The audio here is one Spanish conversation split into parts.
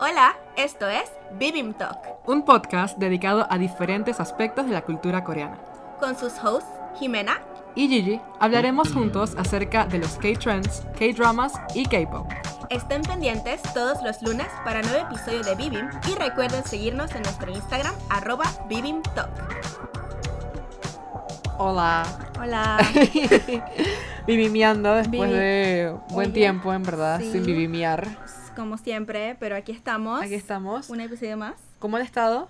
Hola, esto es Bibim Talk, un podcast dedicado a diferentes aspectos de la cultura coreana. con sus hosts Jimena. Y Gigi, hablaremos juntos acerca de los K-trends, K-dramas y K-pop. Estén pendientes todos los lunes para nuevo episodio de Bibim y recuerden seguirnos en nuestro Instagram arroba Bibim Talk. Hola. Hola. Vivimiando después Vivi- de buen Oye, tiempo, en verdad, sí. sin vivimiar. Como siempre, pero aquí estamos. Aquí estamos. Un episodio más. ¿Cómo han estado?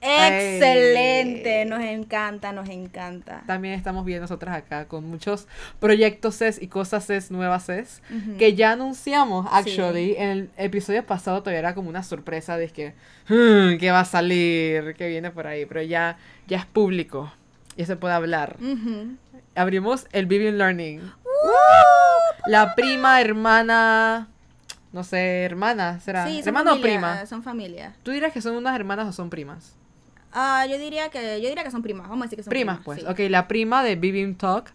Excelente, Ay. nos encanta, nos encanta. También estamos bien nosotras acá con muchos proyectos y cosas CES, nuevas que ya anunciamos, actually. En el episodio pasado todavía era como una sorpresa de que, "Hmm, que va a salir, que viene por ahí, pero ya, ya es público, ya se puede hablar. Abrimos el Vivian Learning. La prima, hermana, no sé, hermana, ¿será? Sí, son ¿Hermana o familia, prima? Son familia. ¿Tú dirás que son unas hermanas o son primas? Ah, yo diría que yo diría que son primas. Vamos a decir que son primas, primas. pues. sí. Ok, la prima de Bibim Talk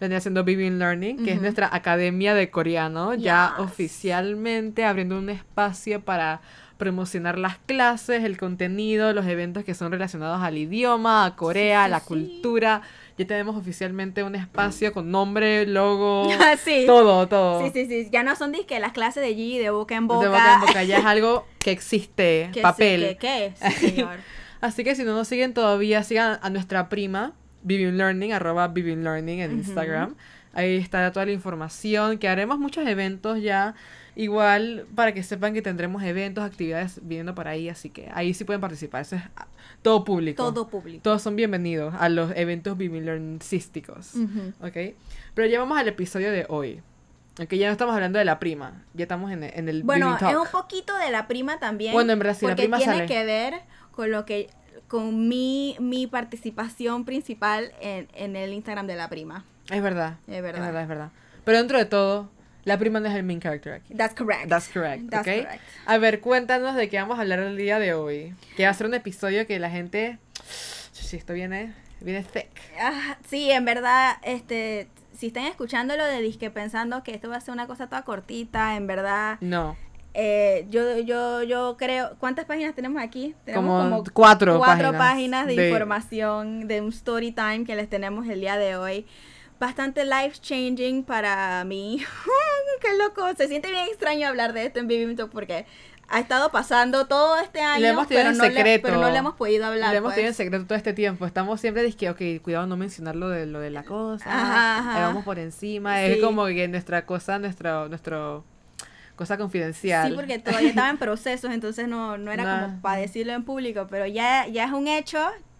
vendría siendo Bibim Learning, que es nuestra academia de coreano, ya oficialmente abriendo un espacio para promocionar las clases, el contenido, los eventos que son relacionados al idioma, a Corea, a sí, la sí. cultura. Ya tenemos oficialmente un espacio con nombre, logo, sí. todo, todo. Sí, sí, sí. Ya no son disque las clases de G de boca en boca. De boca en boca, ya es algo que existe, Que sí, papel. que, sí, señor. Así que si no nos siguen todavía, sigan a nuestra prima, Vivian Learning, arroba Vivian Learning en. Instagram. Ahí está toda la información, que haremos muchos eventos ya. Igual, para que sepan que tendremos eventos, actividades viniendo por ahí, así que ahí sí pueden participar. Eso es ah, todo público. Todo público. Todos son bienvenidos a los eventos Vivian Learningsísticos. Ujú. ¿Ok? Pero ya vamos al episodio de hoy. Ok, ya no estamos hablando de la prima, ya estamos en el, en el Bueno, es un poquito de la prima también. Bueno, en verdad, sí, la porque prima tiene sale. que ver con lo que con mi, mi participación principal en, en el Instagram de la prima. Es verdad. Es verdad. Es verdad, es verdad. Pero dentro de todo, la prima no es el main character aquí. That's correct. That's correct, That's ¿ok? correct. A ver, cuéntanos de qué vamos a hablar el día de hoy. Que va a ser un episodio que la gente... Si esto viene, viene thick. Ah, sí, en verdad, este, si están escuchándolo de disque pensando que esto va a ser una cosa toda cortita, en verdad, No, eh, yo, yo, yo creo, ¿cuántas páginas tenemos aquí? Tenemos como, cuatro, cuatro páginas. páginas, de, información de un story time que les tenemos el día de hoy. Bastante life changing para mí. Qué loco, se siente bien extraño hablar de esto en Vivim Talk porque ha estado pasando todo este año, hemos tenido pero, en no le, secreto. pero no le hemos podido hablar. Lo hemos tenido en pues. secreto todo este tiempo. Estamos siempre diciendo, ok, cuidado no mencionar lo de, lo de la cosa. Ajá, ajá. Vamos por encima. Sí. Es como que nuestra cosa, nuestro, nuestro cosa confidencial. Sí, porque todavía estaba en procesos, entonces no, no era Nah. como para decirlo en público, pero ya, ya es un hecho,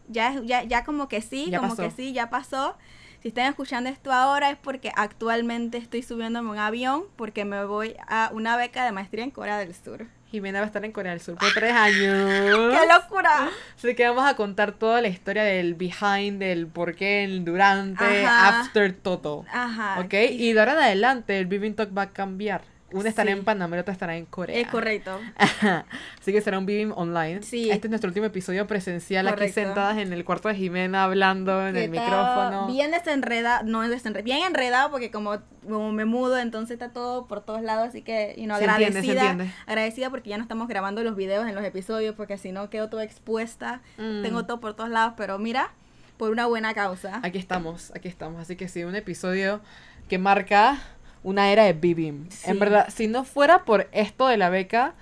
ya, ya, ya como que sí, Ya como pasó. que sí, ya pasó. Si están escuchando esto ahora es porque actualmente estoy subiéndome un avión porque me voy a una beca de maestría en Corea del Sur. Jimena va a estar en Corea del Sur por tres años. ¡Qué locura! Así que vamos a contar toda la historia del behind, del por qué, el durante, Ajá. after todo. Ajá. ¿Ok? Y de ahora en adelante el Viving Talk va a cambiar. Una estará Sí. en Panamá y otra estará en Corea. Es correcto. Así que será un Vivim online. Sí. Este es nuestro último episodio presencial aquí Correcto. sentadas en el cuarto de Jimena hablando en Que el micrófono. Bien desenredado, no es desenredado, bien enredado porque como, como me mudo, entonces está todo por todos lados, así que, you know, Se entiende, se agradecida, entiende. agradecida porque ya no estamos grabando los videos en los episodios porque si no quedo toda expuesta, Mm. tengo todo por todos lados, pero mira, por una buena causa. Aquí estamos, aquí estamos. Así que sí, un episodio que marca una era de Vivim. Sí. En verdad, si no fuera por esto de la beca,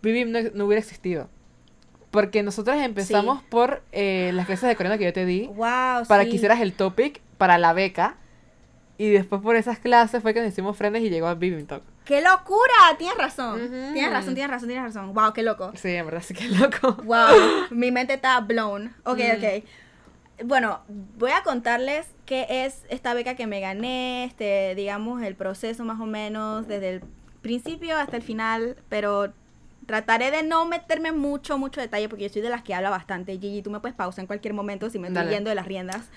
Vivim no, no hubiera existido. Porque nosotros empezamos por eh, las clases de coreano que yo te di, Wow, para sí. que hicieras el topic para la beca. Y después por esas clases fue que nos hicimos friends y llegó a Vivim Talk. ¡Qué locura! Tienes razón. Ujú. Tienes razón, tienes razón, tienes razón. Wow, qué loco. Sí, en verdad, sí que loco. Wow, mi mente está blown. Ok, Mm. ok. Bueno, voy a contarles qué es esta beca que me gané, este, digamos, el proceso más o menos, desde el principio hasta el final, pero trataré de no meterme mucho, mucho detalle, porque yo soy de las que habla bastante. Gigi, tú me puedes pausar en cualquier momento si me estoy Dale. yendo de las riendas,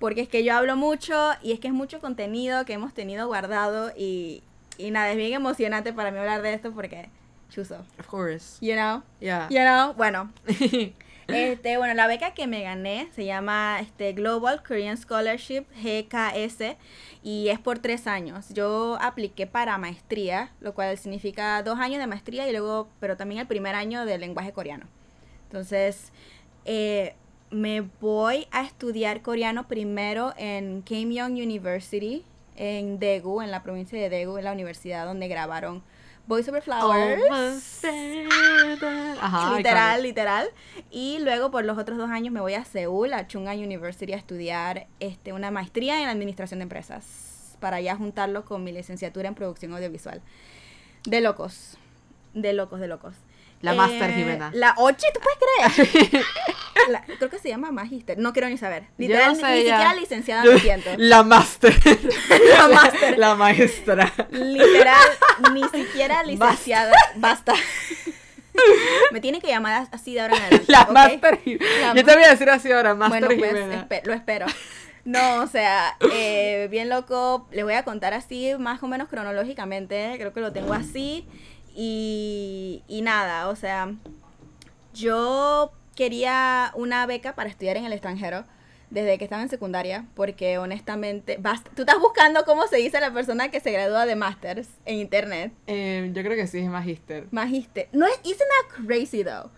porque es que yo hablo mucho y es que es mucho contenido que hemos tenido guardado y, y nada, es bien emocionante para mí hablar de esto porque, chuzo, Of course. you know, Yeah. you know, bueno. Este, bueno, la beca que me gané se llama este, Global Korean Scholarship, GKS, y es por tres años. Yo apliqué para maestría, lo cual significa dos años de maestría y luego, pero también el primer año de lenguaje coreano. Entonces, eh, me voy a estudiar coreano primero en Young University, en Daegu, en la provincia de Daegu, en la universidad donde grabaron Boys Over Flowers. Ajá, literal, literal. Y luego por los otros dos años me voy a Seúl, a Chungan University, a estudiar este, una maestría en administración de empresas. Para ya juntarlo con mi licenciatura en producción audiovisual. De locos. De locos, de locos. La Master eh, Jimena. La Ochi, ¿tú puedes creer? creo que se llama Magister. No quiero ni saber. Literal, ni, siquiera licenciada me siento. La Master. la Master. La maestra. Literal, ni siquiera licenciada. Basta. me tiene que llamar así de ahora en adelante. La Master Yo te voy a decir así ahora, Master bueno, pues, lo espero. No, o sea, eh, bien loco. Les voy a contar así, más o menos cronológicamente. Creo que lo tengo así. Y, y nada, o sea, yo quería una beca para estudiar en el extranjero desde que estaba en secundaria, porque honestamente, tú estás buscando cómo se dice la persona que se gradúa de masters en internet. Eh, yo creo que sí, es magister. Magister. No es, isn't that crazy though?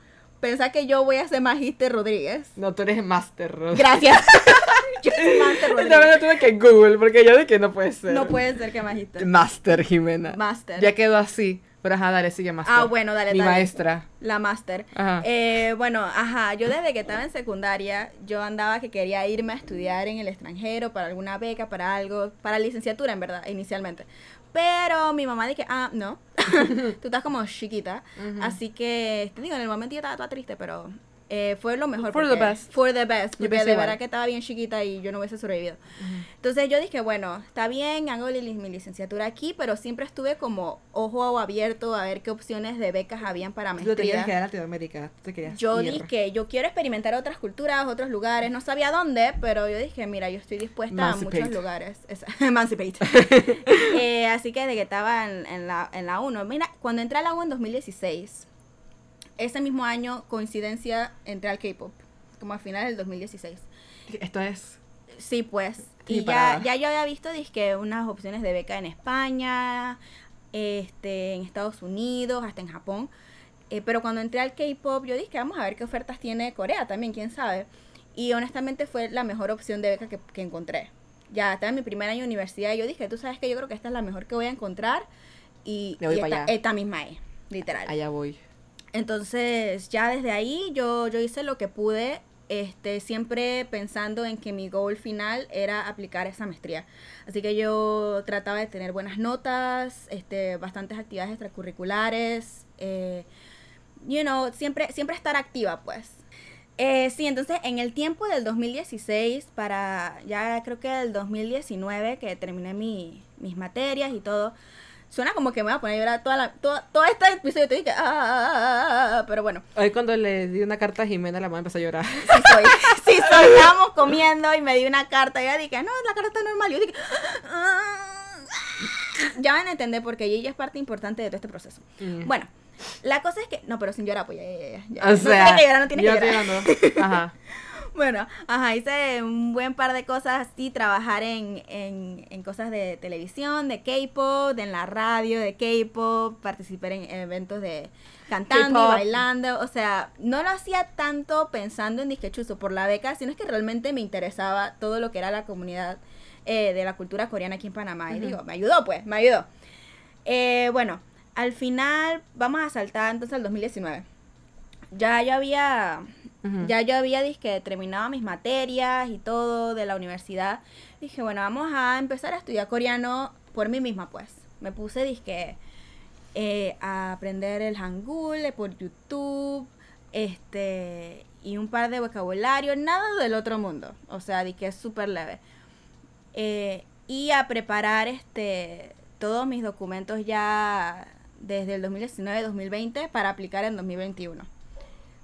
Pensá que yo voy a ser Magister Rodríguez. No, tú eres Master Rodríguez. Gracias. yo soy Master Rodríguez. También tuve que Google, porque yo de que no puede ser. No puede ser que Magister. Master Jimena. Master. Ya quedó así. Pero ajá, dale, sigue más. Ah, bueno, dale, Mi maestra. La máster. Eh, bueno, ajá, yo desde que estaba en secundaria, yo andaba que quería irme a estudiar en el extranjero para alguna beca, para algo, para licenciatura, en verdad, inicialmente. Pero mi mamá dije, ah, no, tú estás como chiquita. Así que, te digo, en el momento yo estaba toda triste, pero eh, fue lo mejor. For the best. For the best. Porque de verdad que estaba bien chiquita y yo no hubiese sobrevivido. Entonces yo dije, bueno, está bien, hago mi licenciatura aquí, pero siempre estuve como ojo abierto a ver qué opciones de becas habían para maestría. Tú te querías quedar en Latinoamérica. Te querías yo dije, yo quiero experimentar otras culturas, otros lugares. No sabía dónde, pero yo dije, mira, yo estoy dispuesta a muchos lugares. Emancipate. eh, así que de que estaba en, en, la, en la 1. Mira, cuando entré a la U en 2016 ese mismo año, coincidencia, entré al K-pop, como a finales del 2016. Esto es. Sí, pues. Y ya, ya yo había visto dizque, unas opciones de beca en España, este, en Estados Unidos, hasta en Japón. Eh, pero cuando entré al K-pop, yo dije, vamos a ver qué ofertas tiene Corea también, quién sabe. Y honestamente fue la mejor opción de beca que, que encontré. Ya estaba en mi primer año de universidad y yo dije, tú sabes que yo creo que esta es la mejor que voy a encontrar. Y, esta, esta, misma es, literal. Allá voy. Entonces, ya desde ahí yo, yo hice lo que pude, este, siempre pensando en que mi goal final era aplicar esa maestría. Así que yo trataba de tener buenas notas, este, bastantes actividades extracurriculares, eh, you know, siempre, siempre estar activa, pues. Eh, sí, entonces en el tiempo del 2016 para ya creo que el 2019 que terminé mi, mis materias y todo, Suena como que me voy a poner a llorar toda la, toda, todo este episodio. Te dije, ah, ah, ah, pero bueno. Hoy cuando le di una carta a Jimena, la mamá empezó a llorar. Sí soy, sí soy. Estábamos comiendo y me di una carta y ella dije, no, la carta está normal. Y yo dije, ya van a entender porque ella es parte importante de todo este proceso. Bueno, la cosa es que, no, pero sin llorar, pues ya, ya, ya. O sea, no tiene que llorar, no tiene que llorar. Ajá. Bueno, ajá, hice un buen par de cosas así, trabajar en, en, en cosas de televisión, de K-pop, en la radio de K-pop, participar en eventos de cantando, bailando, o sea, no lo hacía tanto pensando en disquechuzo por la beca, sino es que realmente me interesaba todo lo que era la comunidad eh, de la cultura coreana aquí en Panamá. Y digo, me ayudó pues, me ayudó. Eh, bueno, al final vamos a saltar entonces al 2019. Ya yo había ya yo había disque terminado mis materias y todo de la universidad. Dije, bueno, vamos a empezar a estudiar coreano por mí misma, pues. Me puse disque eh, a aprender el hangul por YouTube, este, y un par de vocabulario, nada del otro mundo. O sea, dije es súper leve. Eh, y a preparar este todos mis documentos ya desde el 2019-2020 para aplicar en 2021.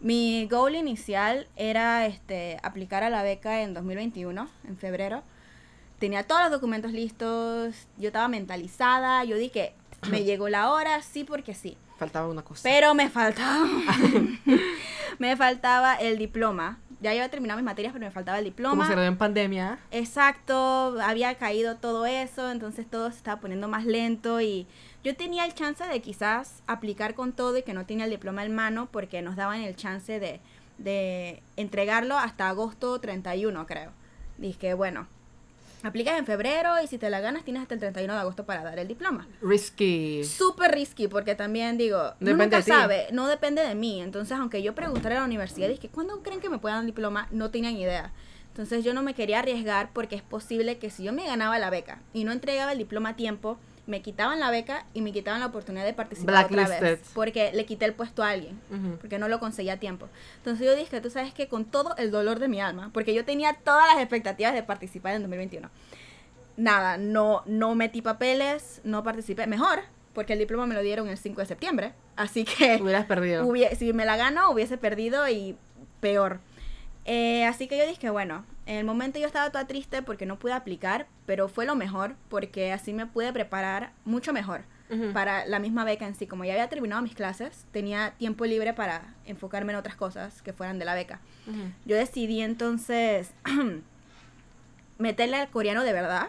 Mi goal inicial era este, aplicar a la beca en 2021, en febrero. Tenía todos los documentos listos, yo estaba mentalizada, yo dije, me llegó la hora, sí porque sí. Faltaba una cosa. Pero me faltaba. me faltaba el diploma. Ya había terminado mis materias, pero me faltaba el Como diploma. se graduó en pandemia. Exacto, había caído todo eso, entonces todo se estaba poniendo más lento y yo tenía el chance de quizás aplicar con todo y que no tenía el diploma en mano porque nos daban el chance de, de entregarlo hasta agosto 31, creo. Dije, bueno, aplicas en febrero y si te la ganas tienes hasta el 31 de agosto para dar el diploma. Risky. Súper risky porque también digo, uno Depende nunca de sabe, no depende de mí. Entonces, aunque yo preguntara a la universidad, dije, ¿cuándo creen que me puedan dar el diploma? No tenían idea. Entonces yo no me quería arriesgar porque es posible que si yo me ganaba la beca y no entregaba el diploma a tiempo, me quitaban la beca y me quitaban la oportunidad de participar otra vez. Porque le quité el puesto a alguien Ujú. porque no lo conseguía a tiempo. Entonces yo dije, tú sabes que con todo el dolor de mi alma, porque yo tenía todas las expectativas de participar en 2021. Nada, no, no metí papeles, no participé. Mejor, porque el diploma me lo dieron el 5 de septiembre. Así que Hubieras perdido. hubie- si me la gano, hubiese perdido y peor. Eh, así que yo dije, bueno, en el momento yo estaba toda triste porque no pude aplicar, pero fue lo mejor porque así me pude preparar mucho mejor para la misma beca en sí. Como ya había terminado mis clases, tenía tiempo libre para enfocarme en otras cosas que fueran de la beca. Yo decidí entonces meterle al coreano de verdad.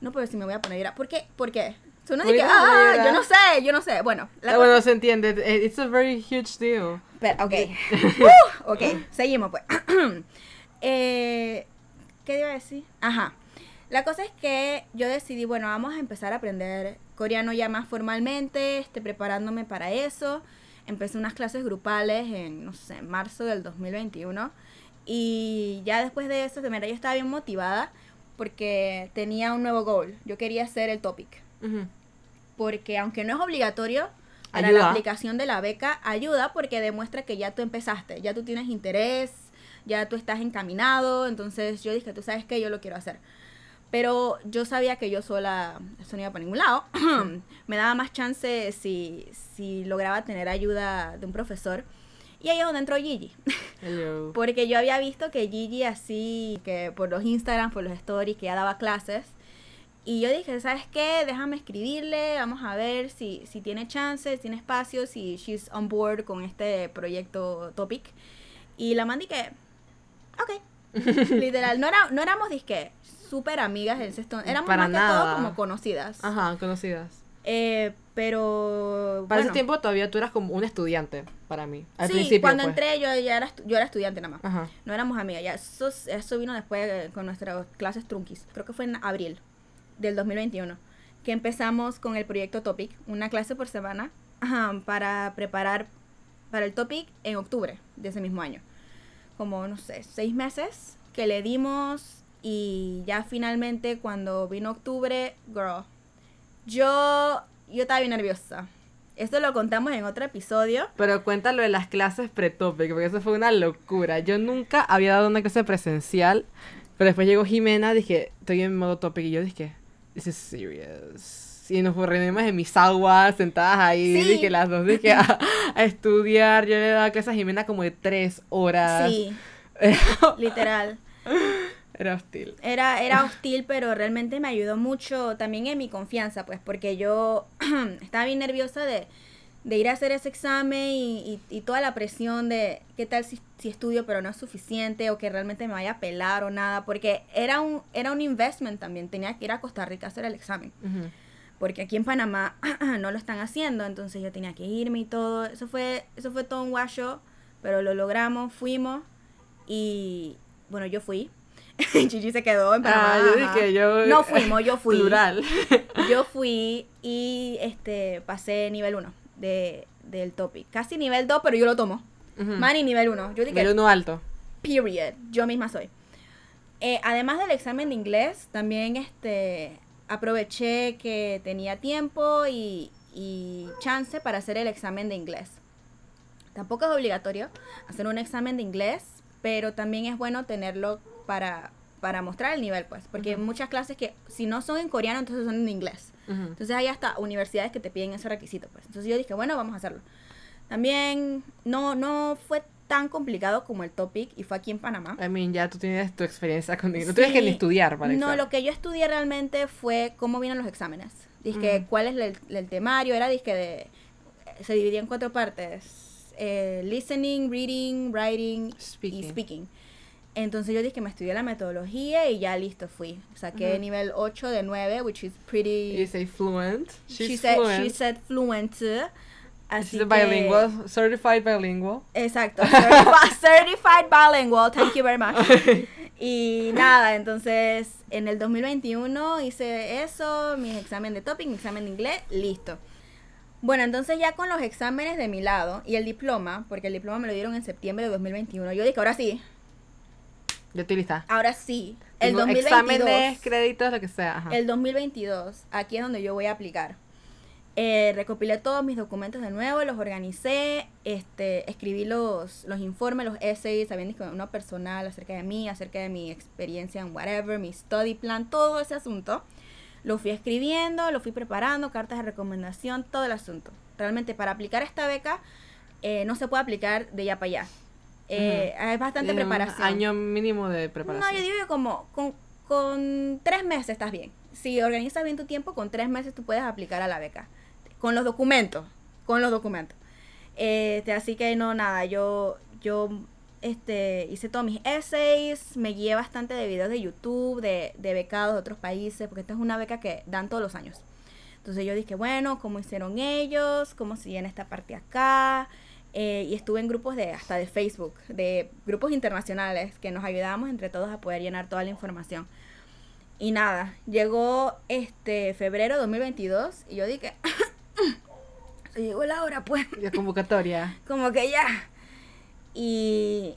No, pero si me voy a poner a llorar. ¿Por qué? ¿Por qué? Suena de Uy, que, no, voy a ah, yo no sé, yo no sé. Bueno, la Ah, bueno, se entiende. It's a very huge deal. pero, ok. Uh, ok, seguimos pues. Eh, ¿Qué iba a decir? Ajá. La cosa es que yo decidí, bueno, vamos a empezar a aprender coreano ya más formalmente, este, preparándome para eso. Empecé unas clases grupales en, no sé, marzo del 2021. Y ya después de eso, de verdad, yo estaba bien motivada porque tenía un nuevo goal. Yo quería hacer el topic Ujú. porque aunque no es obligatorio para Ayuda. la aplicación de la beca, ayuda porque demuestra que ya tú empezaste, ya tú tienes interés, ya tú estás encaminado, entonces yo dije, tú sabes que yo lo quiero hacer. Pero yo sabía que yo sola, eso no iba para ningún lado. Me daba más chance si, si lograba tener ayuda de un profesor. Y ahí es donde entró Gigi. Hello. Porque yo había visto que Gigi así, que por los Instagram, por los stories, que ya daba clases. Y yo dije, ¿sabes qué? Déjame escribirle, vamos a ver si, si tiene chance, si tiene espacio, si she's on board con este proyecto Topic. Y la mandé que, ok. Literal, no, era, no éramos disque súper amigas en sexto, éramos Para más que todo como conocidas. Ajá, conocidas. Eh, pero... Para ese tiempo todavía tú eras como un estudiante para mí. Al sí, principio. cuando pues. entré yo ya era, yo era estudiante nada más. Ajá. No éramos amigas, ya eso, eso vino después eh, con nuestras clases trunquis. Creo que fue en abril del 2021 que empezamos con el proyecto Topic, una clase por semana ajá, para preparar para el Topic en octubre de ese mismo año. Como, no sé, seis meses que le dimos y ya finalmente cuando vino octubre, girl, yo, yo estaba bien nerviosa. Esto lo contamos en otro episodio. Pero cuéntalo de las clases pre-topic, porque eso fue una locura. Yo nunca había dado una clase presencial, pero después llegó Jimena, dije, estoy en modo topic, y yo dije, this is serious. Y nos reunimos en mis aguas, sentadas ahí, Sí. dije, las dos, dije, a, a estudiar. Yo le daba clases a Jimena como de tres horas. Sí, literal. Era hostil. Era, era hostil, pero realmente me ayudó mucho también en mi confianza, pues, porque yo estaba bien nerviosa de, de ir a hacer ese examen y, y- y toda la presión de qué tal si, si estudio pero no es suficiente o que realmente me vaya a pelar o nada, porque era un, era un investment también, tenía que ir a Costa Rica a hacer el examen, Ujú. Porque aquí en Panamá no lo están haciendo, entonces yo tenía que irme y todo, eso fue, eso fue todo un guacho, pero lo logramos, fuimos y bueno, yo fui. Gigi se quedó en Panamá. Ah, yo dije, yo... No fuimos, yo fui. Plural. Yo fui y este pasé nivel 1 de, del topic. Casi nivel 2, pero yo lo tomo. Ujú. Manny nivel 1. Yo dije, Nivel uno alto. period. Yo misma soy. Eh, además del examen de inglés, también este aproveché que tenía tiempo y, y chance para hacer el examen de inglés. Tampoco es obligatorio hacer un examen de inglés, pero también es bueno tenerlo para, para mostrar el nivel, pues. Porque hay muchas clases que si no son en coreano, entonces son en inglés. Entonces hay hasta universidades que te piden ese requisito, pues. Entonces yo dije, bueno, vamos a hacerlo. También no, no fue tan complicado como el topic y fue aquí en Panamá. I mean, ya tú tienes tu experiencia conmigo. No tienes que Sí. ni estudiar para No, examen. lo que yo estudié realmente fue cómo vienen los exámenes. Dije, Mm. cuál es el, el temario, era dizque de se dividía en cuatro partes. eh, listening, reading, writing y Speaking. speaking. Entonces yo dije que me estudié la metodología y ya listo fui. Saqué nivel 8 de 9, which is pretty... You say fluent. She's she, said, fluent. she said fluent. Así que- bilingual, certified bilingual. Exacto. Certified, certified bilingual. Thank you very much. Y nada, entonces en el 2021 hice eso, mi examen de topic, mi examen de inglés, listo. Bueno, entonces ya con los exámenes de mi lado y el diploma, porque el diploma me lo dieron en septiembre de 2021, yo dije, ahora sí, Yo estoy lista. ahora sí, el Tengo 2022. Exámenes, créditos, lo que sea. Ajá. El 2022, aquí es donde yo voy a aplicar. Eh, recopilé todos mis documentos de nuevo, los organicé, este, escribí los, los informes, los essays, también uno personal acerca de mí, acerca de mi experiencia en whatever, mi study plan, todo ese asunto. Lo fui escribiendo, lo fui preparando, cartas de recomendación, todo el asunto. Realmente para aplicar esta beca eh, no se puede aplicar de ya para allá. Eh, Es bastante preparación. año mínimo de preparación. No, yo digo que como con, con tres meses estás bien. Si organizas bien tu tiempo, con tres meses tú puedes aplicar a la beca. Con los documentos. Con los documentos. Este, así que no, nada, yo, yo este, hice todos mis essays, me guié bastante de videos de YouTube, de, de becados de otros países, porque esta es una beca que dan todos los años. Entonces yo dije, bueno, ¿cómo hicieron ellos? ¿Cómo siguen esta parte acá? Eh, y estuve en grupos de hasta de Facebook, de grupos internacionales que nos ayudábamos entre todos a poder llenar toda la información. Y nada, llegó este febrero de 2022 y yo dije, se llegó la hora pues, La convocatoria. como que ya. Y,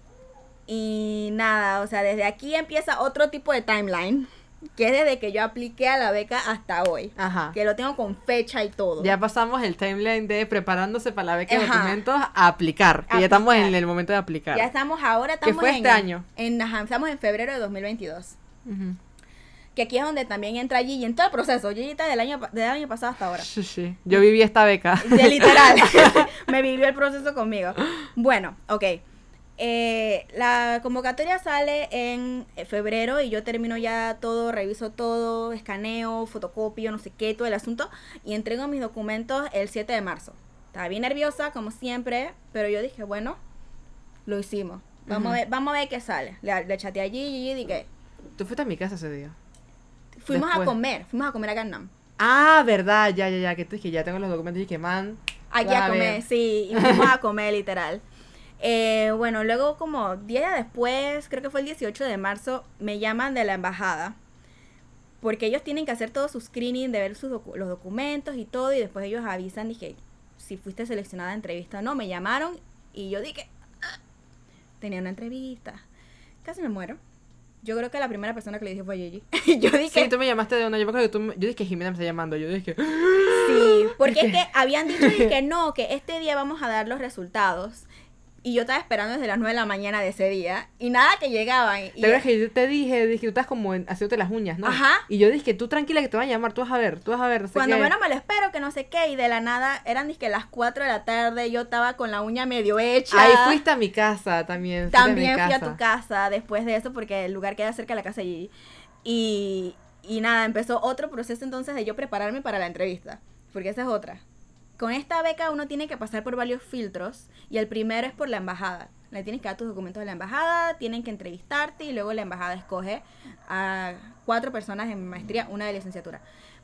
y nada, o sea, desde aquí empieza otro tipo de timeline, que es desde que yo apliqué a la beca hasta hoy, Ajá. que lo tengo con fecha y todo. Ya pasamos el timeline de preparándose para la beca de documentos a aplicar. Que ya estamos Aplicar. en el momento de aplicar. Ya estamos ahora, Que estamos fue en, este año. En, ajá, estamos en febrero de 2022. Ujú. Que aquí es donde también entra Gigi en todo el proceso. Gigi está del año, del año pasado hasta ahora. Sí, sí. Yo viví esta beca. De literal. Me vivió el proceso conmigo. Bueno, ok. Eh, la convocatoria sale en febrero y yo termino ya todo, reviso todo, escaneo, fotocopio, no sé qué, todo el asunto. Y entrego mis documentos el 7 de marzo. Estaba bien nerviosa, como siempre, pero yo dije, bueno, lo hicimos. Vamos, a, ver, vamos a ver qué sale. Le, le chateé a Gigi y dije, Tú fuiste a mi casa ese día. Fuimos Después. a comer, fuimos a comer a Gangnam. Ah, verdad, ya, ya, ya. Que tú que ya tengo los documentos y que man. Aquí a comer, ver. sí, y fuimos a comer literal. Eh, bueno, luego como 10 días después, creo que fue el 18 de marzo, me llaman de la embajada. Porque ellos tienen que hacer todo su screening, de ver sus docu- los documentos y todo, y después ellos avisan, dije, si fuiste seleccionada a entrevista o no. Me llamaron y yo dije, "Ah, tenía una entrevista. Casi me muero. Yo creo que la primera persona que le dije fue a Gigi. yo dije, Sí, tú me llamaste de una. Yo me acuerdo que tú. me- Yo dije que Jimena me está llamando. Yo dije. Sí, porque es que habían dicho que no, que este día vamos a dar los resultados. Y yo estaba esperando desde las 9 de la mañana de ese día. Y nada que llegaban. Y, ¿Te acuerdas que yo te dije? Dije, tú estás como en, haciéndote las uñas, ¿no? Ajá. Y yo dije, tú tranquila que te van a llamar. Tú vas a ver, tú vas a ver. No sé cuando qué. menos me lo espero, que no sé qué. Y de la nada, eran que las 4 de la tarde. Yo estaba con la uña medio hecha. Ahí fuiste a mi casa también. También mi fui a tu casa después de eso, porque el lugar queda cerca de la casa Gigi. Y, y nada, empezó otro proceso entonces de yo prepararme para la entrevista. Porque esa es otra. Con esta beca uno tiene que pasar por varios filtros. Y el primero es por la embajada. Le tienes que dar tus documentos a la embajada, tienen que entrevistarte y luego la embajada escoge a cuatro personas en maestría, una de licenciatura.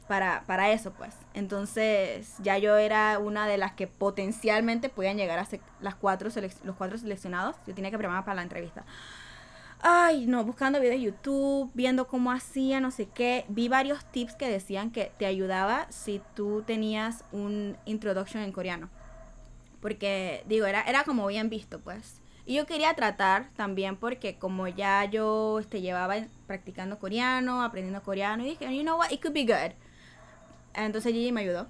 Para, para eso, pues. Entonces, ya yo era una de las que potencialmente podían llegar a ser las cuatro los cuatro seleccionados. Yo tenía que prepararme para la entrevista. Ay, no, buscando videos de YouTube, viendo cómo hacía, no sé qué. Vi varios tips que decían que te ayudaba si tú tenías un introduction en coreano. Porque, digo, era, era como bien visto, pues. Y yo quería tratar también porque como ya yo este, llevaba practicando coreano, aprendiendo coreano, y dije, you know what, it could be good. Entonces Gigi me ayudó.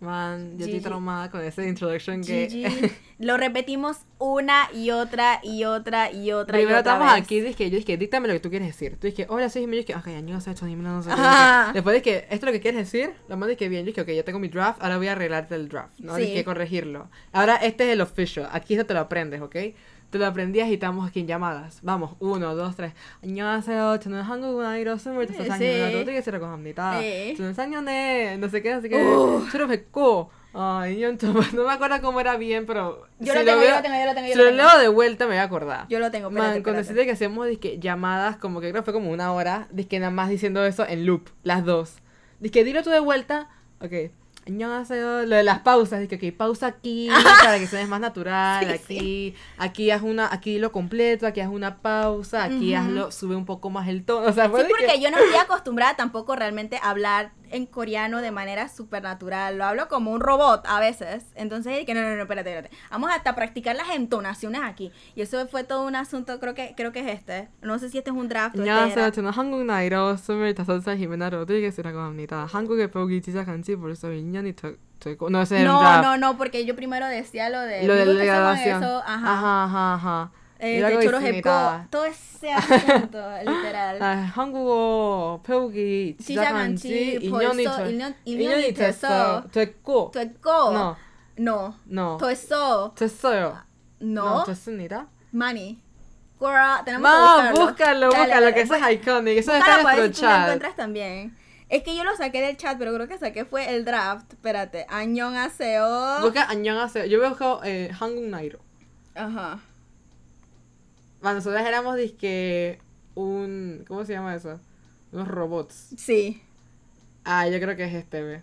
Man, yo estoy Gigi. traumada con ese introduction que. Lo repetimos una y otra y otra y otra y Primero otra estamos vez. aquí, dije, yo dije, díctame lo que tú quieres decir. Tú dije, hola, soy Jimena. Yo dije, ok, ya no sé, no sé. qué". Ajá. Después dije, esto es lo que quieres decir. Lo más dije, bien. Yo dije, ok, ya tengo mi draft, ahora voy a arreglarte el draft, ¿no? Sí. Dije, corregirlo. Ahora este es el official. Aquí esto te lo aprendes, ¿ok? Te lo aprendías y estamos aquí en llamadas. Vamos, uno, dos, tres. 안녕하세요. 저는 한국 나이로 25살입니다. Sí. 어떻게 쓰라고 합니다. 네. 저는 4년에 no sé qué, así que Uh. 졸업했고 Ay, yo entonces, no me acuerdo cómo era bien, pero. Yo si lo tengo, yo veo- lo tengo, yo lo tengo, yo Si lo lo tengo. leo de vuelta me voy a acordar. Yo lo tengo, Man, espérate, cuando espérate. deciste que hacemos dizque, llamadas, como que creo que fue como una hora, dizque nada más diciendo eso en loop, las dos. Dizque dilo tú de vuelta, ok. Annyeonghaseyo, lo de las pausas, dije, ok, pausa aquí para que suene más natural, Sí, aquí, aquí haz una, aquí lo completo, aquí haz una pausa, aquí hazlo, sube un poco más el tono, o sea, fue Sí, que- porque yo no estoy acostumbrada tampoco realmente a hablar en coreano de manera súper natural. Lo hablo como un robot a veces. Entonces, que no, no, no, espérate, espérate. Vamos hasta practicar las entonaciones aquí. Y eso fue todo un asunto, creo que creo que es este. No sé si este es un draft o este 안녕하세요. era. 저는 한국 나이로 25살 히메나 로드리게스라고 합니다. 한국에 배우기 시작한 지 벌써 2년이 되, 되고 no ese era un No, draft. no, no, porque yo primero decía lo de... lo de digo la que eso con graduación. eso, ajá. ajá, ajá, ajá. Eh, 이라고 de choro 있습니다. todo ese acento, literal. 아, 한국어 배우기 시작한 시작한 지 지 2년이 벌써 되, 1년, 1년이 1년이 됐어. 됐어. 됐고. 됐고. No, No. no. 됐어. 됐어요. No. 됐습니다. Money. Girl, tenemos Ma, que buscarlo. búscalo, Dale, búscalo, dale, que eso es iconic. Eso está Búscalo en para ver nuestro si tú lo chat. encuentras también. Es que yo lo saqué del chat, pero creo que saqué fue el draft. Espérate. Añón aseo. Busca 안녕하세요. Yo veo eh, 한국 나이로. Ajá. Ah, nosotros éramos disque un ¿cómo se llama eso? Unos robots. Sí. Ah, yo creo que es este, ve.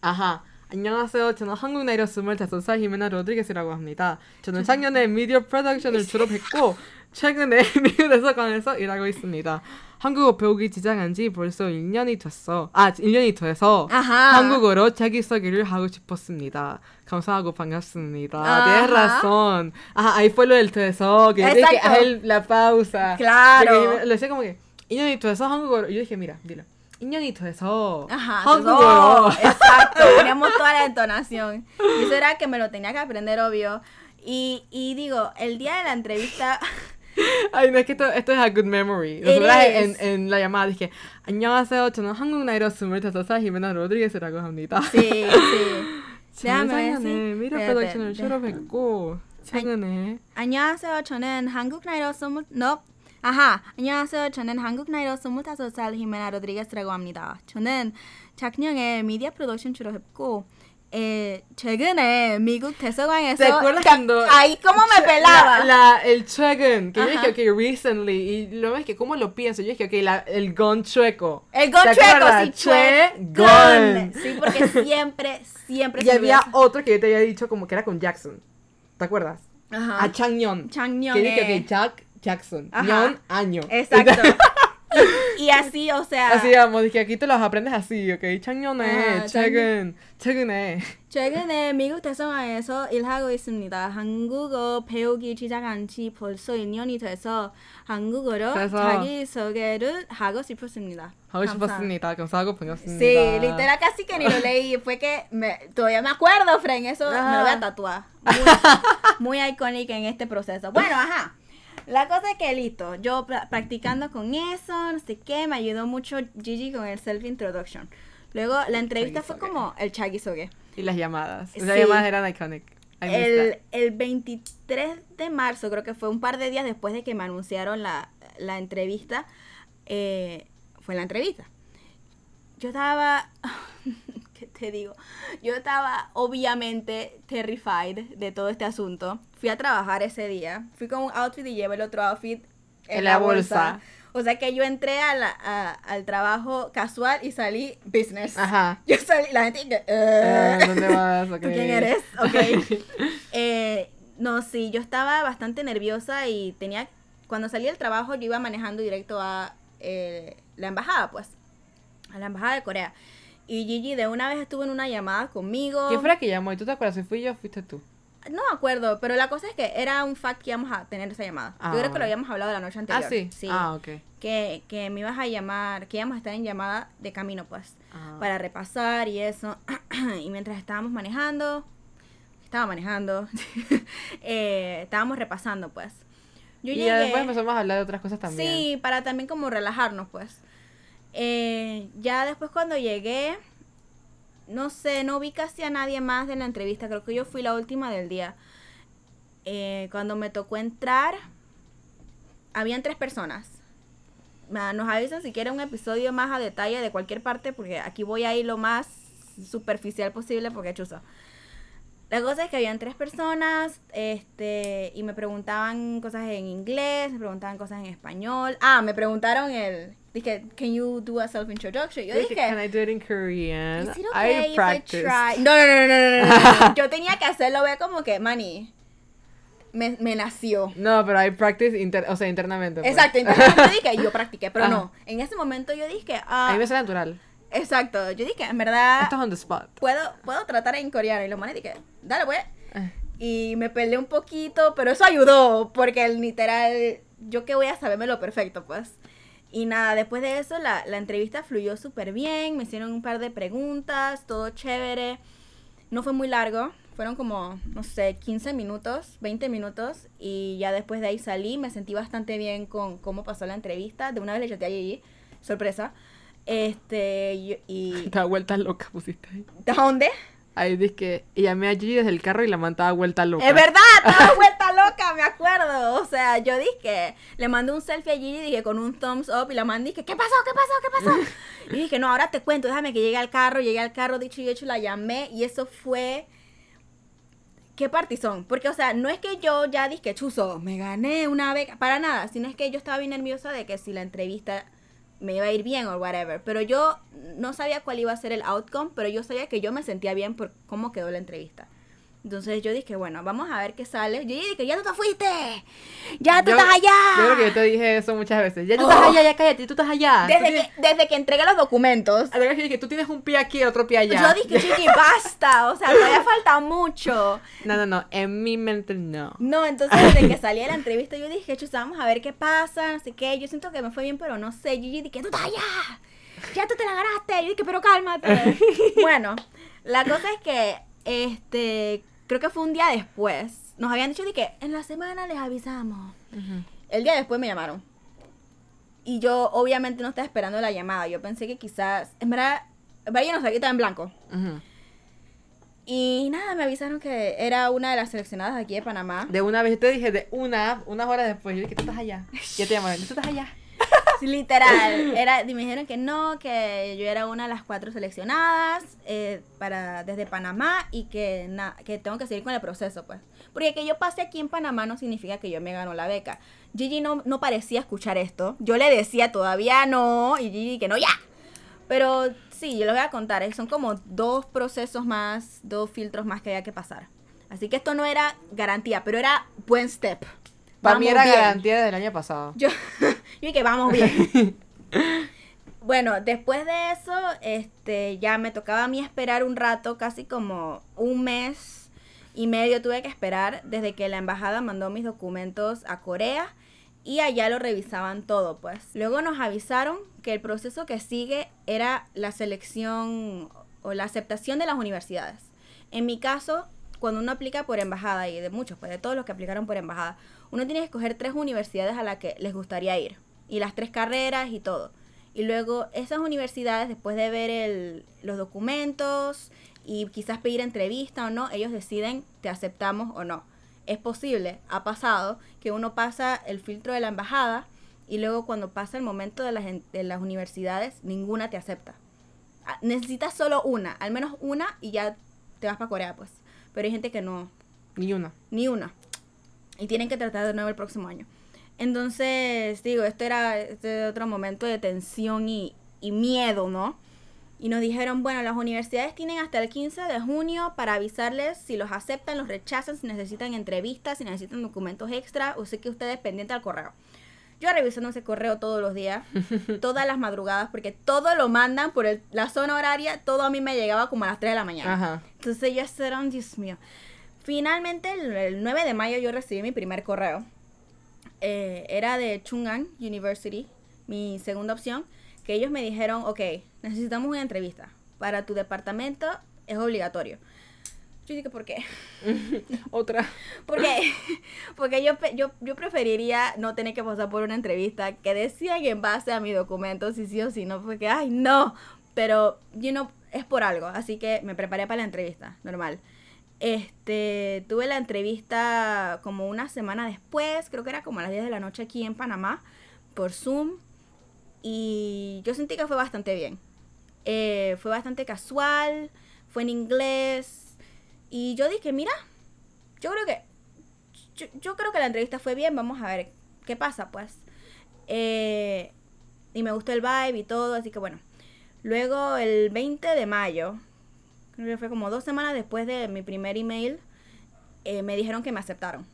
Ajá. 안녕하세요. 저는 한국 나이로 25살 히메나 로드리게스라고 합니다. 저는 작년에 미디어 프로덕션을 졸업했고 최근에 미국에서 관해서 일하고 있습니다. 한국어 배우기 시작한 지 벌써 1년이 됐어. 아, 1년이 돼서 Ajá. 한국어로 자기소개를 하고 싶었습니다. 감사하고 반갑습니다. Ajá. Tienes razón. Ajá, ahí fue lo del 돼서, que yo dije, Exacto. haz el- la pausa. Claro. Porque le decía como que, 1년이 돼서 한국어로. Yo dije, mira, dilo. 1년이 돼서 Ajá. 한국어로. oh, exacto. Teníamos toda la entonación. Y eso era que me lo tenía que aprender, obvio. Y, y digo, el día de la entrevista. Ay, no, es que esto, esto es a good memory. Nosotras en, en la llamada dije, 안녕하세요. 저는 한국 나이로 25살 히메나 로드리게스라고 합니다. 작년에 si- 미디어 espérate, 프로덕션을 졸업했고 최근에 안녕하세요. 저는 한국 나이로 스물 no. 아하. 안녕하세요. 저는 한국 나이로 25살 히메나 로드리게스라고 합니다. 저는 작년에 미디어 프로덕션 졸업했고 에, 최근에 미국 대사관에서 ¿Te acuerdas Ca- cuando ahí cómo me pelaba? La, la- el 최근, que yo Ajá. dije, ok, recently, y lo ves que cómo lo pienso, yo dije, ok, la, el gon chueco. el gon ¿Te chueco, acuerdas? sí, chue- Che- gon. gon. Sí, porque siempre, siempre Y se había olvida- otro que yo te había dicho como que era con Jackson. ¿Te acuerdas? Ajá. A Changyeon. Changyeon, Que dije, eh. ok, Jack Jackson. Ajá. Yeon, año. Exacto. y, y así, o sea, Así vamos, dije, aquí te los aprendes así, ok. Changyeon에 아, 최근, 최근에. 최근에 미국 대사관에서 일하고 있습니다. 한국어 배우기 시작한 지 벌써 1년이 돼서 한국어로 그래서- 자기 소개를 하고 싶었습니다. 하고 감사- 싶었습니다. 감사하고 반갑습니다. Sí, literal casi que ni lo leí. Fue que me, todavía me acuerdo, Fren. Eso me lo voy a Ajá. tatuar. Muy, muy icónica en este proceso. Bueno, ajá. La cosa es que listo. Yo pra- practicando con eso, no sé qué, me ayudó mucho Gigi con el self introduction. Luego la entrevista fue como el chagisoge. Y las llamadas. Las Sí. llamadas eran iconic. El, el 23 de marzo, creo que fue un par de días después de que me anunciaron la, la entrevista, eh, fue la entrevista. Yo estaba, ¿qué te digo? Yo estaba obviamente terrified de todo este asunto. Fui a trabajar ese día, fui con un outfit y llevé el otro outfit en, En la, la bolsa. bolsa. O sea que yo entré a la- a- al trabajo casual y salí business. Ajá. Yo salí, la gente... Eh, "Eh". ¿Dónde vas? Ok. ¿Tú quién eres? Ok. Eh, no, sí, yo estaba bastante nerviosa y tenía, cuando salí del trabajo yo iba manejando directo a eh, la embajada, pues, a la embajada de Corea. Y Gigi de una vez estuvo en una llamada conmigo. ¿Quién fue la que llamó? ¿Y tú te acuerdas? Si fui yo, fuiste tú. No me acuerdo, pero la cosa es que era un fact que íbamos a tener esa llamada. Ah, yo creo que lo habíamos hablado la noche anterior. Ah, sí. Sí. Ah, ok. Que, que me ibas a llamar, que íbamos a estar en llamada de camino, pues. Ah. para repasar y eso. y mientras estábamos manejando, estaba manejando, eh, estábamos repasando, pues. Yo y llegué, ya después empezamos a hablar de otras cosas también. sí, para también como relajarnos, pues. Eh, ya después cuando llegué, no sé, no vi casi a nadie más de la entrevista, creo que yo fui la última del día. Eh, cuando me tocó entrar, habían tres personas. Nos avisan si quieren un episodio más a detalle de cualquier parte, porque aquí voy a ir lo más superficial posible, porque chuzo. La cosa es que habían tres personas, este, y me preguntaban cosas en inglés, me preguntaban cosas en español. Ah, me preguntaron el, dije, can you do a self introduction? Yo dije, Can I do it in Korean? Is it okay I if practice. I try? No, no, no, no, no. Yo tenía que hacerlo, como que, mani, me, me nació. No, pero I practice, inter o sea, internamente. pues. Exacto, yo dije, yo practiqué, pero Ajá. no. En ese momento yo dije, A ah, mí me sale natural. exacto, yo dije, en verdad, Esto es on the spot. puedo, puedo tratar en coreano. Y los manes dije, dale, pues. Eh. Y me peleé un poquito, pero eso ayudó, porque el literal, yo que voy a sabérmelo perfecto, pues. Y nada, después de eso la, la entrevista fluyó súper bien, me hicieron un par de preguntas, todo chévere. No fue muy largo, fueron como, no sé, 15 minutos, 20 minutos. Y ya después de ahí salí, me sentí bastante bien con cómo pasó la entrevista. De una vez le chateé a Gigi, sorpresa. Este, y... y Estaba vuelta loca, pusiste ahí. ¿De dónde? Ahí dice que y llamé a Gigi desde el carro y la mandaba vuelta loca. Es verdad, estaba vuelta loca, me acuerdo. O sea, yo dije, le mandé un selfie a Gigi, dije, con un thumbs up, y la mandé, dije, ¿qué pasó? ¿Qué pasó? ¿Qué pasó? Y dije, no, ahora te cuento, déjame que llegue al carro, llegué al carro, dicho y hecho, la llamé, y eso fue... ¿Qué partizón? Porque, o sea, no es que yo ya dije, chuzo, me gané una beca, para nada, sino es que yo estaba bien nerviosa de que si la entrevista me iba a ir bien o whatever. Pero yo no sabía cuál iba a ser el outcome, pero yo sabía que yo me sentía bien por cómo quedó la entrevista. Entonces yo dije, bueno, vamos a ver qué sale. Yo dije, ya tú te fuiste, ya tú Yo- estás allá. Yo creo que yo te dije eso muchas veces. Ya tú Oh. estás allá, ya cállate, tú estás allá. Tú desde, tienes- que, desde que entregué los documentos, A ver, que tú tienes un pie aquí y otro pie allá. yo dije, chiqui, basta, o sea, todavía falta mucho. No, no, no. En mi mente no. No, entonces desde que salí de la entrevista yo dije, chusa, vamos a ver qué pasa, no sé qué. Yo siento que me fue bien, pero no sé. Gigi dije, tú estás allá. Ya tú te la ganaste. Yo dije, pero cálmate. bueno, la cosa es que, este, creo que fue un día después. Nos habían dicho de que en la semana les avisamos. El día después me llamaron. Y yo obviamente no estaba esperando la llamada. Yo pensé que quizás, en verdad, en verdad yo no sabía que estaba en blanco. Y nada, me avisaron que era una de las seleccionadas aquí de Panamá. De una vez, yo te dije de una, unas horas después. Yo dije, tú estás allá. Ya te llamaron, tú estás allá. Literal, era, me dijeron que no, que yo era una de las cuatro seleccionadas eh, para desde Panamá y que na- que tengo que seguir con el proceso, pues. Porque que yo pase aquí en Panamá no significa que yo me gano la beca. Gigi no, no parecía escuchar esto. Yo le decía todavía no y Gigi que no, ya. Pero sí, yo les voy a contar, eh, son como dos procesos más, dos filtros más que había que pasar. Así que esto no era garantía, pero era buen step. Para mí era bien. garantía desde el año pasado. Yo, yo dije, vamos bien. bueno, después de eso, este, ya me tocaba a mí esperar un rato, casi como un mes y medio tuve que esperar desde que la embajada mandó mis documentos a Corea y allá lo revisaban todo, pues. Luego nos avisaron que el proceso que sigue era la selección o la aceptación de las universidades. En mi caso, cuando uno aplica por embajada, y de muchos, pues de todos los que aplicaron por embajada, uno tiene que escoger tres universidades a las que les gustaría ir. Y las tres carreras y todo. Y luego esas universidades, después de ver el- los documentos y quizás pedir entrevista o no, ellos deciden te aceptamos o no. Es posible, ha pasado, que uno pasa el filtro de la embajada y luego cuando pasa el momento de las, de las universidades, ninguna te acepta. Ah, Necesitas solo una, al menos una y ya te vas para Corea, pues. Pero hay gente que no, Ni una. ni una. Y tienen que tratar de nuevo el próximo año. Entonces, digo, esto era este otro momento de tensión y, y miedo, ¿no? Y nos dijeron, bueno, las universidades tienen hasta el 15 de junio para avisarles si los aceptan, los rechazan, si necesitan entrevistas, si necesitan documentos extra, o sé que ustedes pendiente al correo. Yo revisando ese correo todos los días, todas las madrugadas, porque todo lo mandan por el- la zona horaria, todo a mí me llegaba como a las 3 de la mañana. Ajá. Entonces ya serán, Dios mío. Finalmente, el, el 9 de mayo yo recibí mi primer correo. Eh, era de Chungan University, mi segunda opción, que ellos me dijeron, ok, necesitamos una entrevista. Para tu departamento es obligatorio. Yo dije, ¿por qué? Otra. Porque, porque yo, yo, yo preferiría no tener que pasar por una entrevista que decían en base a mi documento si sí o si no, porque, ay, no. Pero, you know, es por algo. Así que me preparé para la entrevista, normal. Este, tuve la entrevista como una semana después, creo que era como a las 10 de la noche aquí en Panamá, por Zoom. Y yo sentí que fue bastante bien. Eh, fue bastante casual, fue en inglés. Y yo dije, mira, yo creo que, yo, yo creo que la entrevista fue bien, vamos a ver qué pasa, pues. Eh, y me gustó el vibe y todo, así que bueno. Luego el 20 de mayo, creo que fue como dos semanas después de mi primer email, eh, me dijeron que me aceptaron.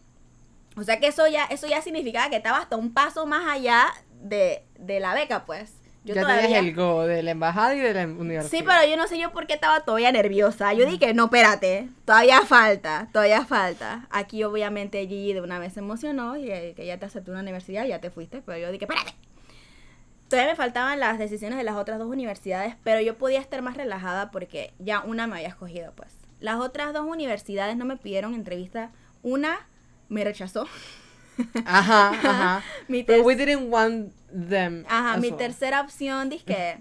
O sea que eso ya, eso ya significaba que estaba hasta un paso más allá de, de la beca, pues. Yo ya todavía- tenías el go de la embajada y de la universidad. Sí, pero yo no sé yo por qué estaba todavía nerviosa. Yo dije, no, espérate, todavía falta, todavía falta. Aquí obviamente Gigi de una vez se emocionó y eh, que ya te aceptó una universidad, ya te fuiste, pero yo dije, espérate. Todavía me faltaban las decisiones de las otras dos universidades, pero yo podía estar más relajada porque ya una me había escogido, pues. Las otras dos universidades no me pidieron entrevista. Una me rechazó. Ajá, ajá. Mi But we didn't want them. Ajá, mi well. tercera opción, dije,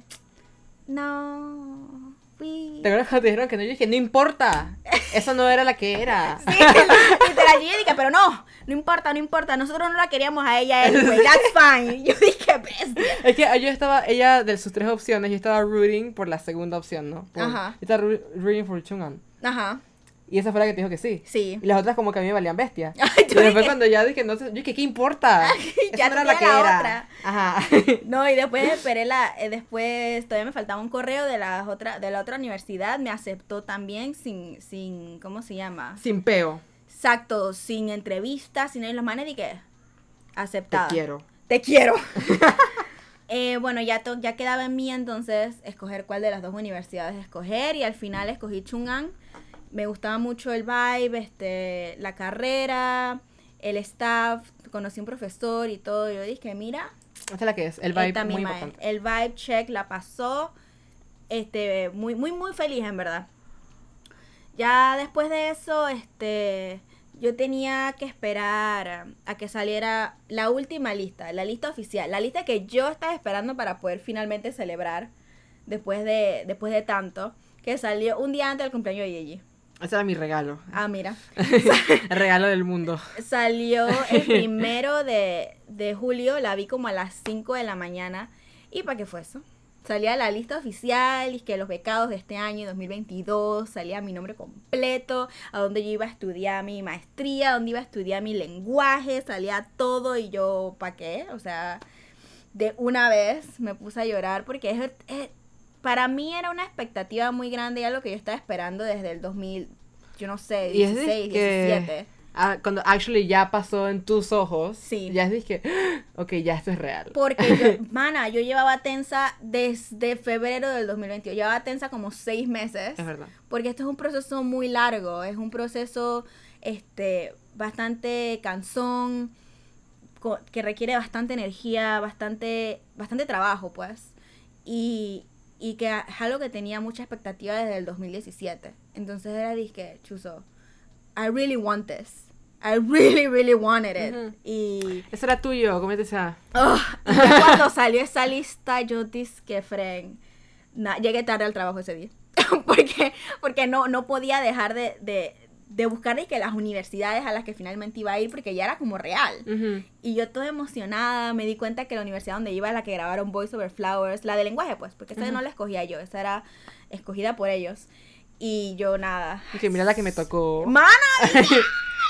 no, we... ¿Te acuerdas cuando te dijeron que no? Yo dije, no importa. Esa no era la que era. Sí, literal, yo dije, pero no, no importa, no importa, nosotros no la queríamos a ella anyway, that's fine. Yo dije, bestia. Es que yo estaba, ella, de sus tres opciones, yo estaba rooting por la segunda opción, ¿no? Por- Ajá. Yo estaba rooting por Chungan. Ajá, Y esa fue la que te dijo que sí. sí. Y las otras como que a mí me valían bestia. Ay, y después dije- cuando ya dije, no sé, yo dije, ¿qué importa? Ya no era la que la era. otra. Ajá. No, y después esperé la, eh, después todavía me faltaba un correo de la otra, de la otra universidad, me aceptó también sin, sin, ¿cómo se llama? Sin peo. Exacto, sin entrevistas, sin los manes y que Te aceptada. quiero. Te quiero. Eh, bueno, ya, to- ya quedaba en mí entonces escoger cuál de las dos universidades escoger y al final escogí Chungan. Me gustaba mucho el vibe, este, la carrera, el staff, conocí un profesor y todo. Yo dije, mira, Esta es la que es. El vibe esta muy importante. El vibe check la pasó. Este, muy, muy, muy feliz en verdad. Ya después de eso, este, yo tenía que esperar a que saliera la última lista, la lista oficial, la lista que yo estaba esperando para poder finalmente celebrar después de, después de tanto, que salió un día antes del cumpleaños de Gigi. Ese era mi regalo. Ah, mira. el regalo del mundo. Salió el primero de, de julio, la vi como a las 5 de la mañana. ¿Y para qué fue eso? Salía la lista oficial y que los becados de este año, 2022, salía mi nombre completo, a dónde yo iba a estudiar mi maestría, a dónde iba a estudiar mi lenguaje, salía todo y yo, ¿para qué? O sea, de una vez me puse a llorar porque es, es- para mí era una expectativa muy grande, ya lo que yo estaba esperando desde el 2000, yo no sé, Y es de 16, que- 17. Ah, cuando actually ya pasó en tus ojos. Sí. Ya que, ok, ya esto es real. Porque yo, mana, yo llevaba tensa desde febrero del 2021. Llevaba tensa como seis meses. Es verdad. Porque esto es un proceso muy largo. Es un proceso este, bastante cansón. Que requiere bastante energía, bastante, bastante trabajo, pues. Y, y que es algo que tenía mucha expectativa desde el 2017. Entonces era disque, chuzo, I really want this. I really, really wanted it. Y Eso era tuyo, cómete esa. Oh, cuando salió esa lista, yo dije, Fren, na- llegué tarde al trabajo ese día. porque porque no, no podía dejar de, de, de buscar de que las universidades a las que finalmente iba a ir, porque ya era como real. Y yo toda emocionada, me di cuenta que la universidad donde iba, la que grabaron Voice Over Flowers, la de lenguaje, pues, porque esa no la escogía yo, esa era escogida por ellos. Y yo nada. Dije, mira la que me tocó. ¡Mana!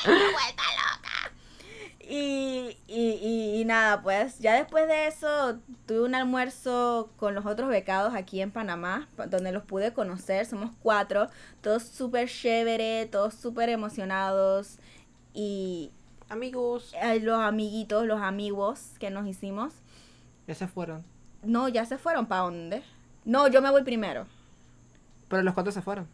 dije, ¡ay, qué vuelta loca! Y, y, y, y nada, pues ya después de eso tuve un almuerzo con los otros becados aquí en Panamá, pa- donde los pude conocer, somos cuatro, todos súper chévere, todos súper emocionados y Amigos. eh, los amiguitos, los amigos que nos hicimos, Ya se fueron. no, ya se fueron, ¿para dónde? No, yo me voy primero. Pero los cuatro se fueron.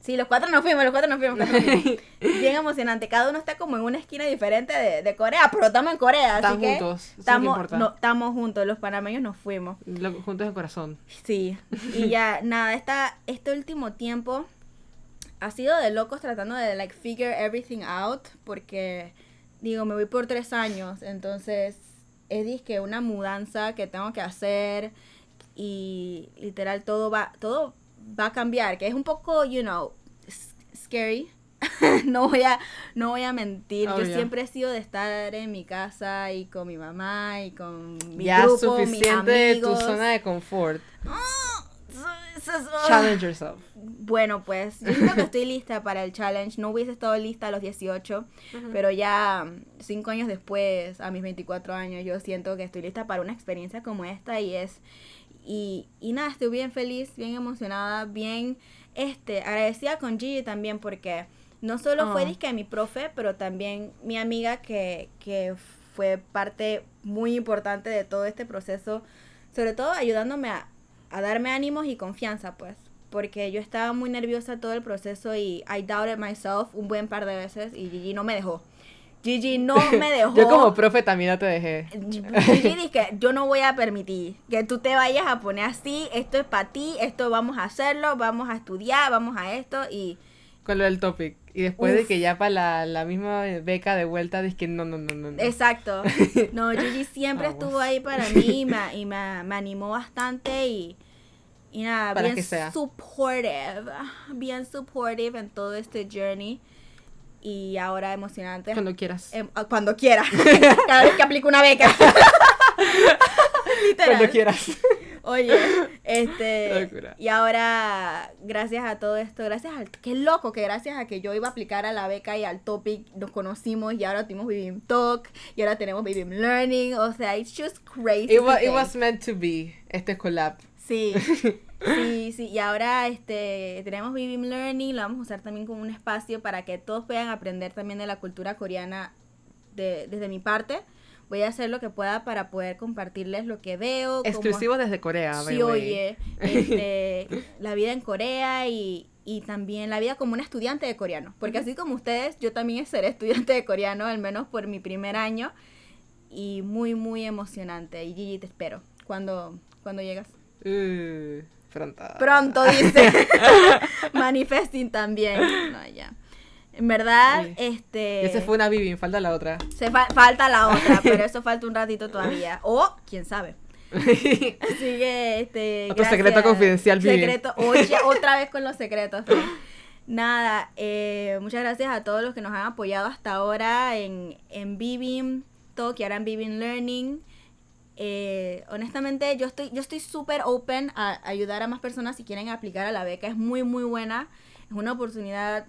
Sí, los cuatro nos fuimos, los cuatro nos fuimos. los cuatro nos fuimos. Bien emocionante. Cada uno está como en una esquina diferente de, de Corea, pero estamos en Corea, así que juntos, estamos, importa. no, estamos juntos. Los panameños nos fuimos. Lo- juntos en corazón. Sí. Y ya, nada, esta, este último tiempo ha sido de locos tratando de, like, figure everything out, porque, digo, me voy por tres años, entonces es disque una mudanza que tengo que hacer y literal todo va, todo va a cambiar, que es un poco, you know, scary. no voy a, no voy a mentir. Oh, Yo siempre he sido de estar en mi casa y con mi mamá y con mi ya grupo, mis suficiente de tu zona de confort. Ah. Challenge yourself. Bueno, pues yo creo que estoy lista para el challenge. No hubiese estado lista a los 18, pero ya mm, cinco años después, a mis 24 años, yo siento que estoy lista para una experiencia como esta y es... Y, y nada, estoy bien feliz, bien emocionada, bien este, agradecida con Gigi también porque no solo fue Oh. disque mi profe, pero también mi amiga que, que fue parte muy importante de todo este proceso, sobre todo ayudándome a, a darme ánimos y confianza, pues, porque yo estaba muy nerviosa todo el proceso y I doubted myself un buen par de veces y Gigi no me dejó. Gigi no me dejó. Yo como profe también no te dejé. Gigi dice yo no voy a permitir que tú te vayas a poner así, esto es para ti, esto vamos a hacerlo, vamos a estudiar, vamos a esto y Con lo del topic. Y después de Uf. que ya para la, la misma beca de vuelta, dije que no, no, no, no. no. exacto. No, Gigi siempre Vamos. estuvo ahí para mí y me, y me, me animó bastante y, y nada, Para bien que sea. supportive, bien supportive en todo este journey y ahora emocionante. Cuando quieras. Ah, cuando quiera, cada vez que aplico una beca. Literal. Cuando quieras. Oye, este. Y ahora, gracias a todo esto, gracias al. Qué loco que gracias a que yo iba a aplicar a la beca y al topic nos conocimos y ahora tuvimos Vivim Talk y ahora tenemos Vivim Learning. O sea, it's just crazy. It, wa- to it was meant to be, este collab. Sí. Sí, sí, y ahora este tenemos Vivim Learning, lo vamos a usar también como un espacio para que todos puedan aprender también de la cultura coreana de, desde mi parte. Voy a hacer lo que pueda para poder compartirles lo que veo. cómo- Exclusivo desde Corea, Sí, way. oye, este, la vida en Corea y, y también la vida como una estudiante de coreano. Porque así como ustedes, yo también seré estudiante de coreano, al menos por mi primer año. Y muy, muy emocionante. Y Gigi, te espero. cuando cuando llegas? Uh, pronto. Pronto, dice. Manifesting también. No, ya. En verdad, Sí. este... Esa fue una Vivi, falta la otra. Se fa- falta la otra, pero eso falta un ratito todavía. O, quién sabe. Así que, este. Otro secreto confidencial, Vivi. Secreto. Oye, otra vez con los secretos. Nada, eh, muchas gracias a todos los que nos han apoyado hasta ahora en, en Vivim Talk y ahora en Vivim Learning. Eh, honestamente, yo estoy yo estoy súper open a ayudar a más personas si quieren aplicar a la beca. Es muy, muy buena. Es una oportunidad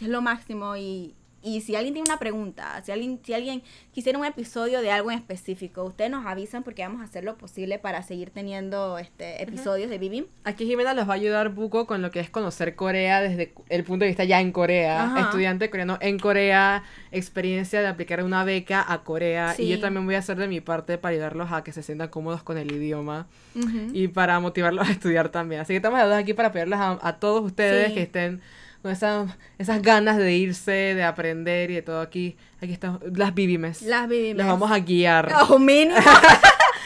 es lo máximo y, y si alguien tiene una pregunta, si alguien, si alguien quisiera un episodio de algo en específico, ustedes nos avisan porque vamos a hacer lo posible para seguir teniendo este episodios de Vivim. Aquí Jimena los va a ayudar Buco con lo que es conocer Corea desde el punto de vista ya en Corea. Ajá. Estudiante coreano en Corea, experiencia de aplicar una beca a Corea. Sí. Y yo también voy a hacer de mi parte para ayudarlos a que se sientan cómodos con el idioma y para motivarlos a estudiar también. Así que estamos las dos aquí para apoyarlos a, a todos ustedes Sí. que estén con esas, esas ganas de irse, de aprender y de todo aquí. Aquí estamos, las Vivimes. Las Vivim. Los vamos a guiar. Oh, mínimo.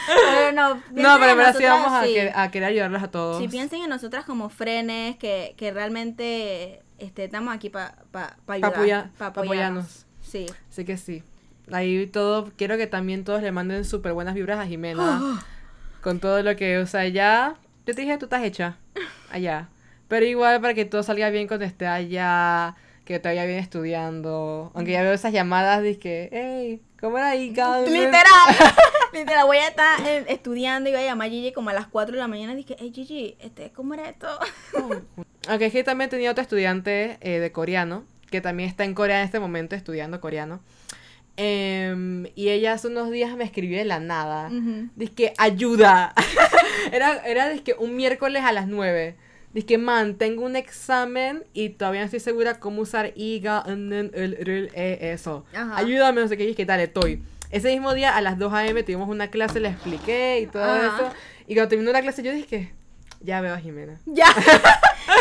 Pero no, no, pero verdad sí vamos a, sí. que- a querer ayudarlos a todos. Si piensen en nosotras como frenes, que, que realmente este, estamos aquí para pa, pa ayudar. Pa apoya- pa apoyarnos. Sí. Así que sí. Ahí todo, quiero que también todos le manden súper buenas vibras a Jimena. con todo lo que, o sea, ya, yo te dije, tú estás hecha. Allá. Pero igual para que todo salga bien cuando esté allá, que te vaya bien estudiando. Aunque ya veo esas llamadas de que, hey, ¿cómo era ahí, cabrón?" Literal. Literal, voy a estar eh, estudiando y voy a llamar a Gigi como a las 4 de la mañana y dije, hey Gigi, este, ¿cómo era esto? Aunque es que también tenía otro estudiante eh, de coreano, que también está en Corea en este momento estudiando coreano. Em, y ella hace unos días me escribió de la nada. Dice que ayuda. era era dizque, un miércoles a las 9. Dice que, man, tengo un examen y todavía no estoy segura cómo usar IGA, E, eso. Ajá. Ayúdame, no sé qué. Dije, dale, estoy. Ese mismo día a las 2 a.m. tuvimos una clase, le expliqué y todo Ajá. eso. Y cuando terminó la clase yo dije que ya veo a Jimena. Ya.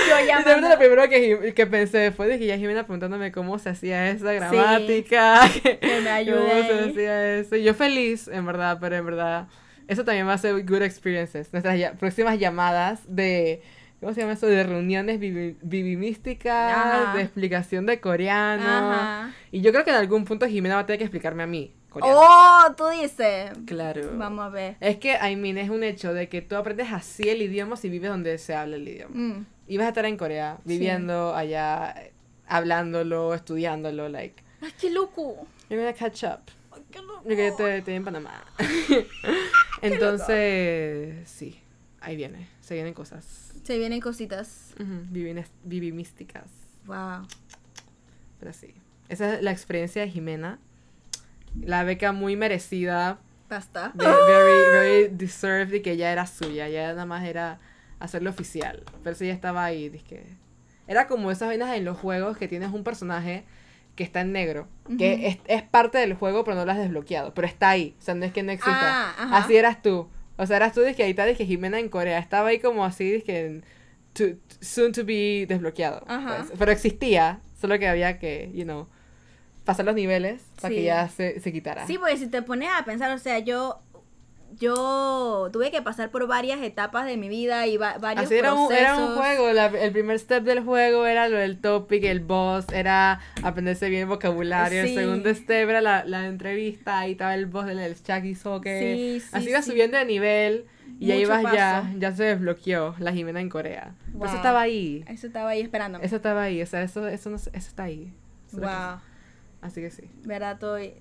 Yo Y llamando. también lo primero que, que pensé fue que ya Jimena preguntándome cómo se hacía esa gramática. que, que me ayude Cómo se hacía eso. Y yo feliz, en verdad, pero en verdad, eso también va a ser good experiences. Nuestras ya- próximas llamadas de, ¿cómo se llama eso? De reuniones vivi- vivimísticas, Ajá. de explicación de coreano. Ajá. Y yo creo que en algún punto Jimena va a tener que explicarme a mí coreano. Oh, tú dices. Claro. Vamos a ver. Es que, I mean, es un hecho de que tú aprendes así el idioma si vives donde se habla el idioma. Mm. Y vas a estar en Corea, viviendo allá, eh, hablándolo, estudiándolo, like. Ay, qué loco. You're gonna catch up. Ay, qué loco. Porque te, te en Panamá. Entonces, sí. ahí viene, se vienen cosas. Se vienen cositas. Ujú, vivines- vivimísticas. Wow. Pero sí. Esa es la experiencia de Jimena. La beca muy merecida. Basta. ve- Very, very deserved y que ya era suya. Ya nada más era hacerlo oficial. Pero sí ya estaba ahí. dizque- Era como esas vainas en los juegos que tienes un personaje que está en negro. Que es, es parte del juego, pero no lo has desbloqueado. Pero está ahí. O sea, no es que no exista. Ah. Así eras tú. O sea, eras tú, dizque ahí está, dizque Jimena en Corea. Estaba ahí como así, to- soon to be desbloqueado. Ajá. pues. Pero existía, solo que había que, you know, pasar los niveles para que ya se, se quitara. Sí, porque si te pones a pensar, o sea, yo yo tuve que pasar por varias etapas de mi vida y va- varios Así era un, era un procesos. juego, la- el primer step del juego era lo del topic, el boss, era aprenderse bien el vocabulario, Sí. el segundo step era la, la entrevista, ahí estaba el boss del Chucky Soccer, Sí, sí, así iba subiendo de nivel y ahí Mucho ibas ya, paso. ya se desbloqueó la Jimena en Corea. Pero eso estaba ahí, Eso estaba ahí esperándome. eso estaba ahí, o sea, eso, eso, no, eso está ahí. Eso wow. Así que sí. ¿Verdad? Estoy,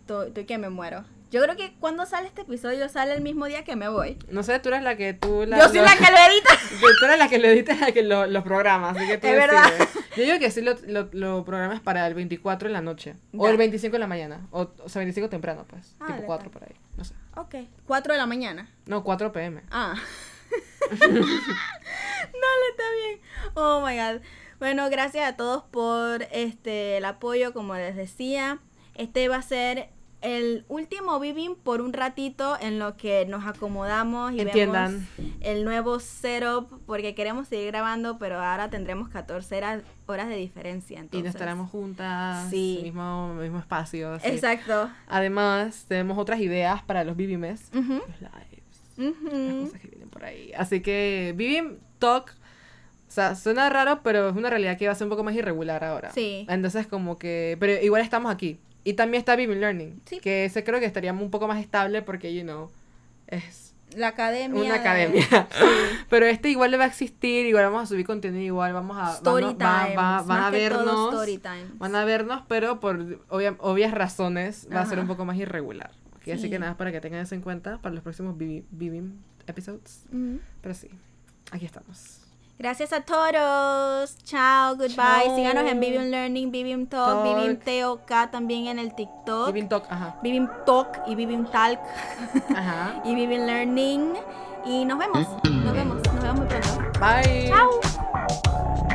estoy, estoy que me muero. Yo creo que cuando sale este episodio sale el mismo día que me voy. No sé, tú eres la que tú... La, Yo soy lo- la que lo edita. Tú eres la que le editas la que lo- los programas, así que tú Es verdad. Yo digo que sí lo, lo, lo programas para el 24 en la noche. O el 25 en la mañana. O, o sea, 25 temprano, pues. Ah, tipo dale, 4 pues. por ahí. No sé. Ok. 4 de la mañana. No, 4 pm. Ah. Dale, está bien. Oh my god. Bueno, gracias a todos por este el apoyo, como les decía. Este va a ser el último Vivim por un ratito en lo que nos acomodamos y Entiendan. vemos el nuevo setup porque queremos seguir grabando, pero ahora tendremos 14 horas, de diferencia. Y Entonces. no estaremos juntas. Sí. Mismo, mismo espacio. así. Exacto. Además, tenemos otras ideas para los Vivimes. Los lives. Las cosas que vienen por ahí. Así que Vivim Talk. O sea, suena raro, pero es una realidad que va a ser un poco más irregular ahora. Sí. Entonces, como que. Pero igual estamos aquí. Y también está Vivim Learning. Sí. Que ese creo que estaría un poco más estable porque, you know, es La academia. una de- academia. Sí. pero este igual le va a existir, igual vamos a subir contenido, igual vamos a. Story van, va- times, va- van más a vernos. story. Van a vernos, pero por obvia- obvias razones va a ser un poco más irregular. Así Sí. que nada, para que tengan eso en cuenta para los próximos Vivi- Vivim episodes. Pero sí, aquí estamos. Gracias a todos. Chao, goodbye. Chao. Síganos en Vivium Learning, Vivium Talk, Talk. Vivium TOK también en el TikTok. Vivim Talk, ajá. Vivium Talk y Vivium Talk Ajá. y Vivium Learning. Y nos vemos. Nos vemos. Nos vemos muy pronto. Bye. Chao.